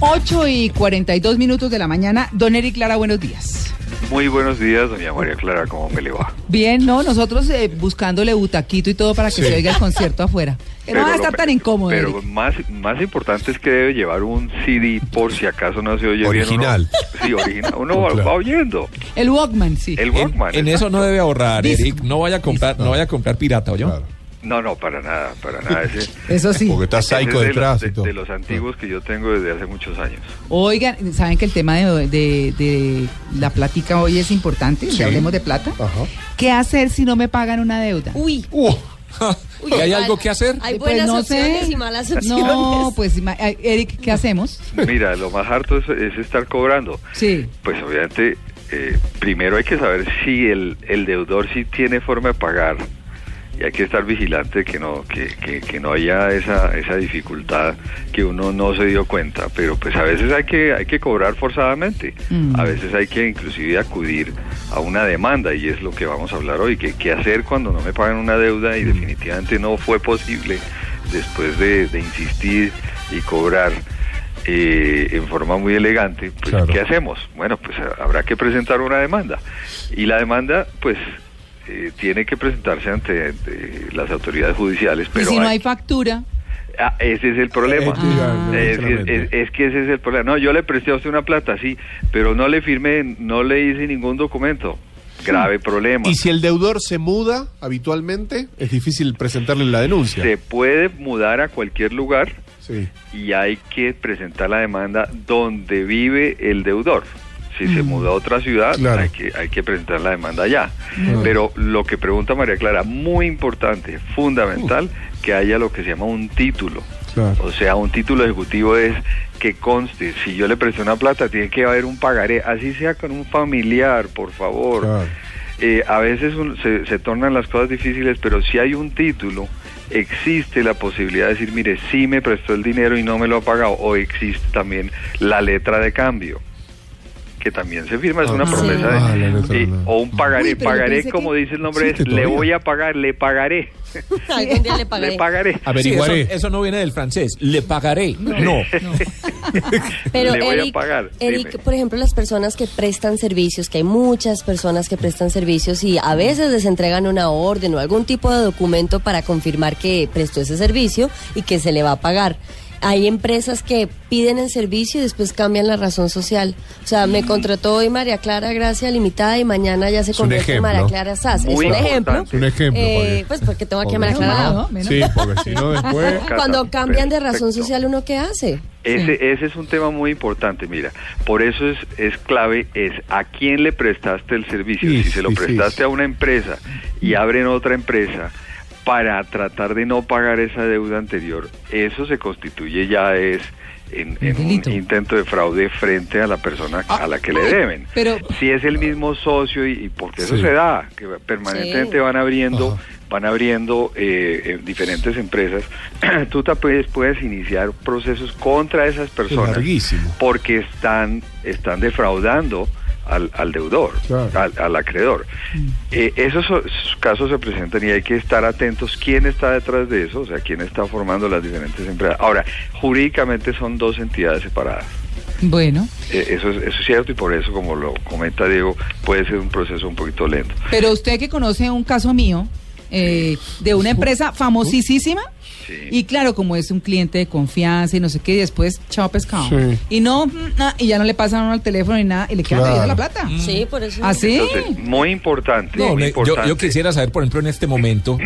8 y 42 minutos de la mañana. Don Eric Clara, buenos días. Muy buenos días, doña María Clara, ¿cómo me le va? Bien, ¿no? Nosotros eh, buscándole butaquito y todo para que se oiga el concierto afuera. Que no va a estar lo- tan incómodo. Pero Eric. más, más importante es que debe llevar un CD por si acaso no se oye Original. bien. Uno, sí, original. Uno va, Claro. va oyendo. El Walkman, sí. El Walkman. En eso no debe ahorrar, Disco. Eric. No vaya a comprar, no vaya a comprar pirata, ¿oyó? Claro. No, no, para nada, para nada. Ese, Eso sí. Porque está psycho de, de, los antiguos que yo tengo desde hace muchos años. Oigan, ¿saben que el tema de, de- de la plática hoy es importante? Sí. Si hablemos de plata. Ajá. ¿Qué hacer si no me pagan una deuda? Uy, Uh, uy, ¿Y hay algo que hacer? Hay Pues buenas sé. opciones y malas opciones. No, pues, eh, Eric, ¿qué hacemos? Mira, lo más harto es, es estar cobrando. Sí. Pues obviamente, eh, primero hay que saber si el, el deudor sí tiene forma de pagar y hay que estar vigilante que no que, que, que no haya esa, esa dificultad que uno no se dio cuenta. Pero pues a veces hay que hay que cobrar forzadamente. Mm. A veces hay que inclusive acudir a una demanda y es lo que vamos a hablar hoy. que ¿Qué hacer cuando no me pagan una deuda y definitivamente no fue posible después de, de insistir y cobrar? eh, en forma muy elegante, pues Claro. ¿qué hacemos? Bueno, pues habrá que presentar una demanda. Y la demanda, pues, eh, tiene que presentarse ante, ante las autoridades judiciales. Y Pero si no hay- hay factura, Ah, ese es el problema. Ah. Es, es- es- es que ese es el problema. No, yo le presté a usted una plata, sí, pero no le firmé, no le hice ningún documento. Grave problema. y si el deudor se muda habitualmente, es difícil presentarle la denuncia. Se puede mudar a cualquier lugar Sí. y hay que presentar la demanda donde vive el deudor. Si se muda a otra ciudad, Claro. hay, que, hay que presentar la demanda allá. Claro. Pero lo que pregunta María Clara, muy importante, fundamental, que haya lo que se llama un título. Claro. O sea, un título ejecutivo es que conste, si yo le presté una plata, tiene que haber un pagaré, así sea con un familiar, por favor. Claro. Eh, a veces un- se, se tornan las cosas difíciles, pero si hay un título, existe la posibilidad de decir, mire, sí me prestó el dinero y no me lo ha pagado, o existe también la letra de cambio que también se firma, es Ah, una sí. promesa Ah, la de, o un pagaré, Uy, pagaré como que- dice el nombre, Existe es le voy a pagar, le pagaré, Algún día le pagaré. le pagaré. Sí, eso, Averiguaré. eso no viene del francés. Le pagaré. No. Pero Le voy a pagar, Eric, dime. por ejemplo, las personas que prestan servicios, que hay muchas personas que prestan servicios y a veces les entregan una orden o algún tipo de documento para confirmar que prestó ese servicio y que se le va a pagar. Hay empresas que piden el servicio y después cambian la razón social. O sea, me contrató hoy María Clara Gracia Limitada y mañana ya se convierte en. María Clara SAS. Muy es un ejemplo. Es un ejemplo. Eh, pues porque tengo aquí a María Clara. Sí, porque si no después... Cuando cambian de razón Perfecto. social, ¿uno qué hace? Ese, ese es un tema muy importante, mira. Por eso es, es clave, es a quién le prestaste el servicio. Sí, si se lo sí, sí, prestaste sí. a una empresa y abren otra empresa para tratar de no pagar esa deuda anterior, eso se constituye ya es en, en un intento de fraude frente a la persona a la que le deben. pero- si es el mismo socio y, y porque eso Sí. se da, que permanentemente Sí. van abriendo Ajá. van abriendo eh, diferentes empresas, tú te puedes, puedes iniciar procesos contra esas personas porque están, están defraudando al, al deudor, Claro. al, al acreedor. Eh, esos, so- esos casos se presentan y hay que estar atentos quién está detrás de eso, o sea, quién está formando las diferentes empresas. Ahora, jurídicamente son dos entidades separadas. bueno. Eh, eso, es, eso es cierto y por eso, como lo comenta Diego, puede ser un proceso un poquito lento. Pero usted que conoce un caso mío eh, de una empresa famosísima. Sí. Y claro, como es un cliente de confianza y no sé qué, y después chao pescado. Sí. Y no, mm, na- y ya no le pasan a uno al teléfono ni nada, y le queda Claro. la plata. Sí, por eso. ¿Ah, sí? Entonces, muy importante. No, muy me- yo, importante. yo quisiera saber, por ejemplo, en este momento,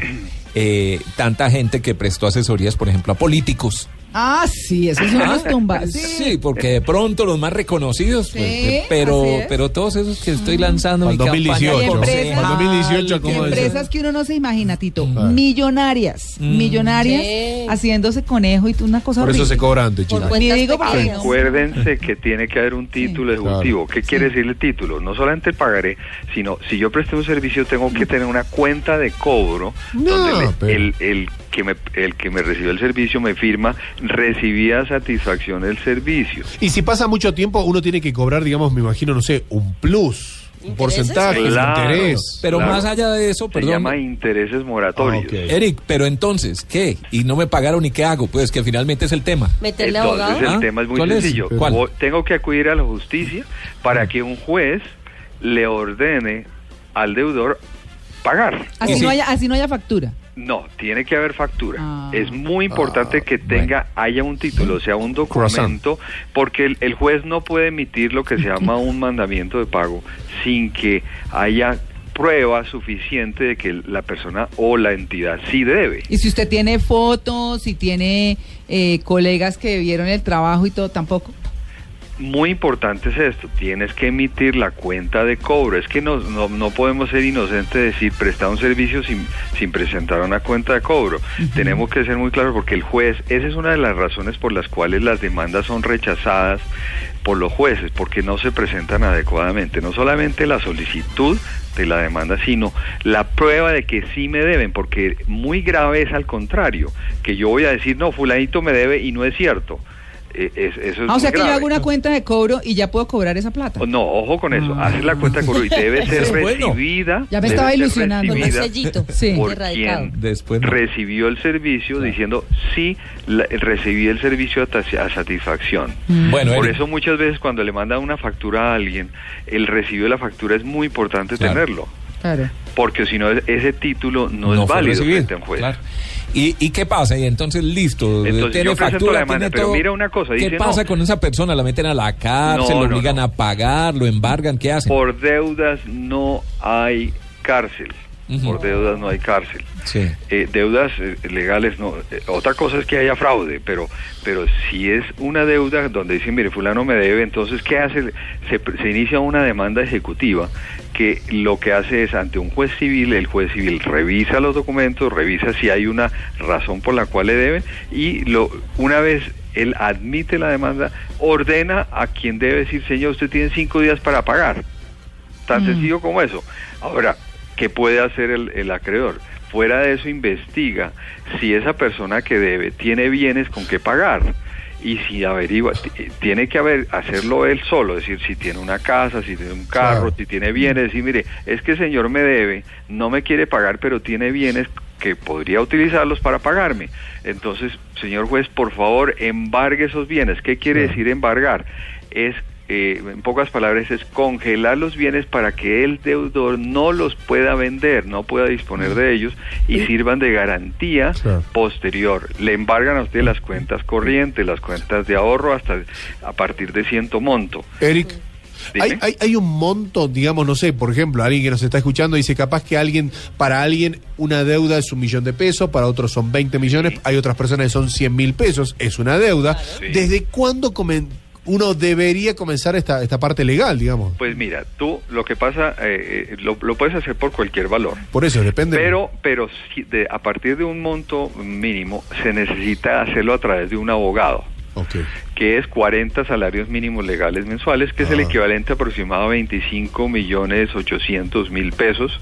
eh, tanta gente que prestó asesorías, por ejemplo, a políticos. Ah, sí, esos son los tumbas. Sí, porque de pronto los más reconocidos, pues, Sí, eh, pero, es. pero todos esos que estoy lanzando mi Para el campaña 2018. Empresas- concejal, Para el 2018, Y ¿cómo es? empresas que uno no se imagina, Tito. Mm. Millonarias. Millonarias Sí. haciéndose conejo y una cosa Por eso se horrible. cobra antes, Por chicos. cuentas Ni digo. Recuérdense que tiene que haber un título ejecutivo. claro. ¿Qué quiere decir el título? No solamente el pagaré, sino si yo presté un servicio tengo que tener una cuenta de cobro No, donde le- pero- el, el que me, el que me recibió el servicio me firma recibía satisfacción del servicio. Y si pasa mucho tiempo, uno tiene que cobrar, digamos, me imagino, no sé, un plus, un porcentaje, un Claro. interés. Pero Claro. más allá de eso, Se perdón. llama intereses moratorios. Ah. Eric, pero entonces, ¿qué? Y no me pagaron y qué hago, pues que finalmente es el tema. Meterle Entonces abogado. Ah, el tema es muy ¿cuál es? sencillo. Tengo que acudir a la justicia para que un juez le ordene al deudor pagar. Así, Y sí. no haya, así no haya factura. No, tiene que haber factura. Ah. Es muy importante Ah, que tenga, haya un título, o sea, un documento, porque el, el juez no puede emitir lo que se llama un mandamiento de pago sin que haya prueba suficiente de que la persona o la entidad sí debe. Y si usted tiene fotos, si tiene eh, colegas que vieron el trabajo y todo, tampoco. Muy importante es esto, tienes que emitir la cuenta de cobro. Es que no, no, no podemos ser inocentes de decir prestar un servicio sin, sin presentar una cuenta de cobro. Tenemos que ser muy claros porque el juez, esa es una de las razones por las cuales las demandas son rechazadas por los jueces, porque no se presentan adecuadamente. No solamente la solicitud de la demanda, sino la prueba de que sí me deben, porque muy grave es al contrario, que yo voy a decir, no, fulanito me debe y no es cierto. Eh, es- eso es Ah, o sea que yo grave. hago una cuenta de cobro y ya puedo cobrar esa plata. Oh, No, ojo con eso. Ah. Haces la cuenta de cobro y debe ser bueno. recibida. Ya me estaba ilusionando. Con un sellito Sí. Por quien Después no. recibió el servicio diciendo sí, la- recibí el servicio a, a satisfacción. Bueno, Por Eric, eso muchas veces cuando le mandan una factura a alguien, el recibo de la factura es muy importante Claro. tenerlo. Claro. Porque si no, ese título no, es fue válido recibido, frente a un juez. claro. ¿Y, ¿Y qué pasa? Y entonces, listo, Entonces, tiene yo presento factura, la demanda, tiene pero todo. mira una cosa, ¿Qué dice, pasa no. con esa persona? ¿La meten a la cárcel? No, ¿Lo no, obligan no. a pagar? ¿Lo embargan? ¿Qué hacen? Por deudas no hay cárcel. Por deudas no hay cárcel. Sí. Eh, deudas eh, legales no eh, otra cosa es que haya fraude pero pero si es una deuda donde dicen mire fulano me debe entonces qué hace se, se inicia una demanda ejecutiva que lo que hace es ante un juez civil el juez civil revisa los documentos revisa si hay una razón por la cual le deben y lo una vez él admite la demanda ordena a quien debe decir señor usted tiene cinco días para pagar tan Mm. sencillo como eso. Ahora, ¿qué puede hacer el, el acreedor? Fuera de eso, investiga si esa persona que debe tiene bienes con que pagar. Y si averigua, t- tiene que haber, hacerlo él solo, es decir, si tiene una casa, si tiene un carro, Claro. si tiene bienes, decir, mire, es que el señor me debe, no me quiere pagar, pero tiene bienes que podría utilizarlos para pagarme. Entonces, señor juez, por favor, embargue esos bienes. ¿Qué quiere decir embargar? Es eh, en pocas palabras, es congelar los bienes para que el deudor no los pueda vender, no pueda disponer de ellos y sirvan de garantía Claro. posterior. Le embargan a usted las cuentas corrientes, las cuentas de ahorro hasta a partir de ciento monto. Eric, hay, hay, hay un monto, digamos, no sé, por ejemplo, alguien que nos está escuchando dice, capaz que alguien, para alguien una deuda es un millón de pesos, para otros son 20 millones, Sí. hay otras personas que son 100 mil pesos, es una deuda. Sí. ¿Desde cuándo uno debería comenzar esta, esta parte legal, digamos? Pues mira, tú lo que pasa, eh, eh, lo, lo puedes hacer por cualquier valor. Por eso, depende. Pero, pero si de, a partir de un monto mínimo se necesita hacerlo a través de un abogado. Que es 40 salarios mínimos legales mensuales, que es el Ah. equivalente aproximado a 25 millones 800 mil pesos,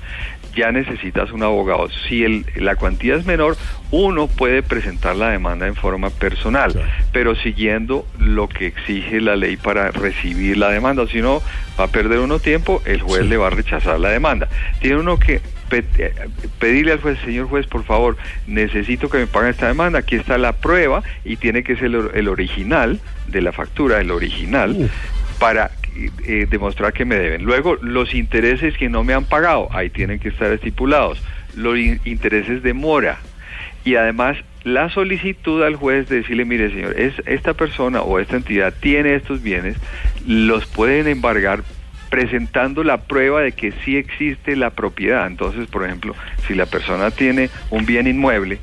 ya necesitas un abogado. Si el, la cuantía es menor, uno puede presentar la demanda en forma personal, Claro. pero siguiendo lo que exige la ley para recibir la demanda. Si no, va a perder uno tiempo, el juez Sí. le va a rechazar la demanda. Tiene uno que eh, pedirle al juez, señor juez, por favor, necesito que me paguen esta demanda, aquí está la prueba y tiene que ser el, or- el original de la factura, el original, para eh, demostrar que me deben. Luego, los intereses que no me han pagado, ahí tienen que estar estipulados. Los in- intereses de mora. Y además, la solicitud al juez de decirle, mire señor, es esta persona o esta entidad tiene estos bienes, los pueden embargar presentando la prueba de que sí existe la propiedad. Entonces, por ejemplo, si la persona tiene un bien inmueble,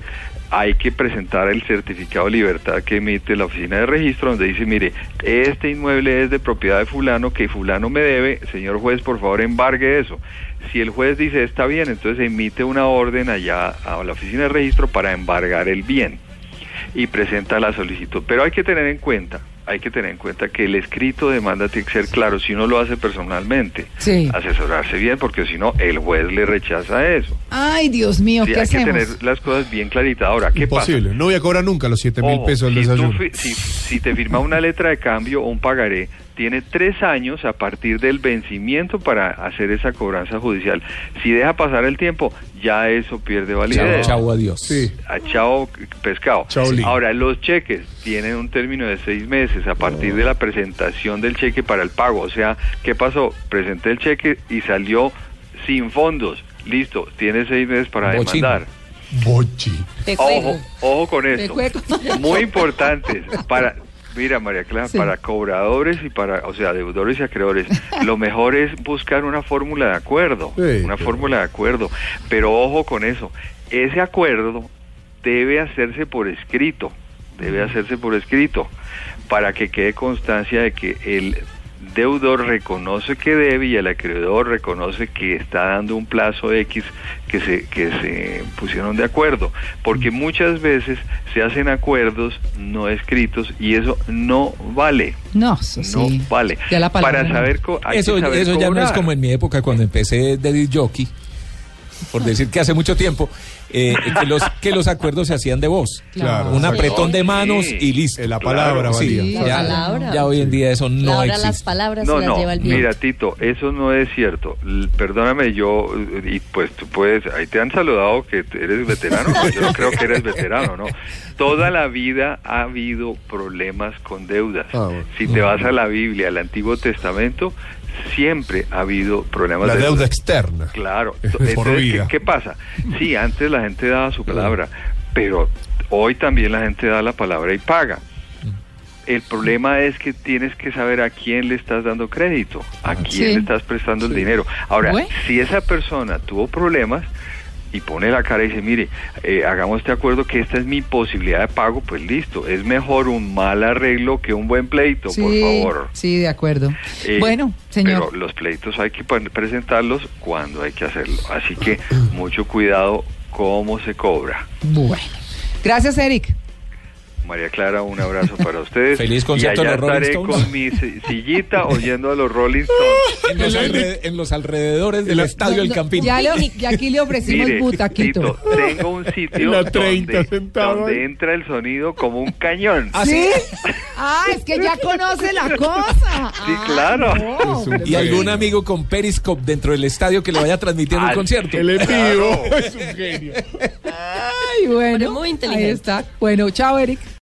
hay que presentar el certificado de libertad que emite la oficina de registro donde dice, mire, este inmueble es de propiedad de fulano que fulano me debe, señor juez, por favor embargue eso. Si el juez dice está bien, entonces emite una orden allá a la oficina de registro para embargar el bien y presenta la solicitud. Pero hay que tener en cuenta, hay que tener en cuenta que el escrito de demanda tiene que ser claro si uno lo hace personalmente. Sí. Asesorarse bien, porque si no, el juez le rechaza eso. Ay, Dios mío, Sí, ¿qué hay que tener las cosas bien claritas. Ahora, ¿qué Imposible. No voy a cobrar nunca los 7 pasa? mil pesos del si, desayuno. si te firma una letra de cambio o un pagaré, tiene tres años a partir del vencimiento para hacer esa cobranza judicial. Si deja pasar el tiempo, ya eso pierde Chao, validez. chao, adiós. Sí. a chao pescado. Chao. Ahora, los cheques tienen un término de seis meses a partir de la presentación del cheque para el pago. O sea, ¿qué pasó? Presenté el cheque y salió sin fondos. Listo, tiene seis meses para Bochín. demandar. Bochi. Ojo, ojo con esto. Muy importante. Para, mira, María Clara, Sí. para cobradores y para, o sea, deudores y acreedores, lo mejor es buscar una fórmula de acuerdo. Sí, una fórmula de acuerdo. Pero ojo con eso. Ese acuerdo debe hacerse por escrito. Debe hacerse por escrito. Para que quede constancia de que el deudor reconoce que debe y el acreedor reconoce que está dando un plazo X que se, que se pusieron de acuerdo. Porque muchas veces se hacen acuerdos no escritos y eso no vale. No, eso No sí. vale. Ya la palabra Para saber, hay Eso, que saber eso ya no es como en mi época cuando empecé de jockey, por decir que hace mucho tiempo, eh, que, los, que los acuerdos se hacían de voz. Claro. Un apretón de manos y listo. Eh, La palabra Claro. valía. Sí, La ya, palabra. ya hoy en día eso no Ahora existe. las palabras No, se las no, lleva el viento. mira Tito, eso no es cierto. L- Perdóname, yo, y pues tú puedes, ahí te han saludado que eres veterano, no, yo no creo que eres veterano, ¿no? Toda la vida ha habido problemas con deudas. Ah, bueno. Si te vas a la Biblia, al Antiguo Testamento, siempre ha habido problemas La de deuda externa. Claro. Por Entonces, vida. ¿qué, qué pasa? Sí, antes la gente daba su palabra, pero hoy también la gente da la palabra y paga. El problema es que tienes que saber a quién le estás dando crédito, a quién Sí. le estás prestando el dinero. Ahora, si esa persona tuvo problemas y pone la cara y dice, mire, eh, hagamos este acuerdo que esta es mi posibilidad de pago, pues listo, es mejor un mal arreglo que un buen pleito, Sí, por favor. sí, de acuerdo. Eh, bueno, señor. Pero los pleitos hay que presentarlos cuando hay que hacerlo. Así que mucho cuidado cómo se cobra. Bueno. Gracias, Eric. María Clara, un abrazo para ustedes. Feliz y concierto allá a los Rolling estaré Stones. con mi si- sillita oyendo a los Rolling Stones. En los, alre- en los alrededores del estadio del No, Campín. Ya, le- ya aquí le ofrecimos Mire, butaquito. Tito, tengo un sitio En la 30 donde, entra el sonido como un cañón. ¿Ah, ¿Sí? Ah, es que ya conoce la cosa. Sí, Ah, claro. no, Es un- pero- ¿Y algún amigo con Periscope dentro del estadio que le vaya transmitiendo un concierto? El envío. Claro. Es un genio. Ay, bueno. Pero muy inteligente. Ahí está. Bueno, chao, Eric.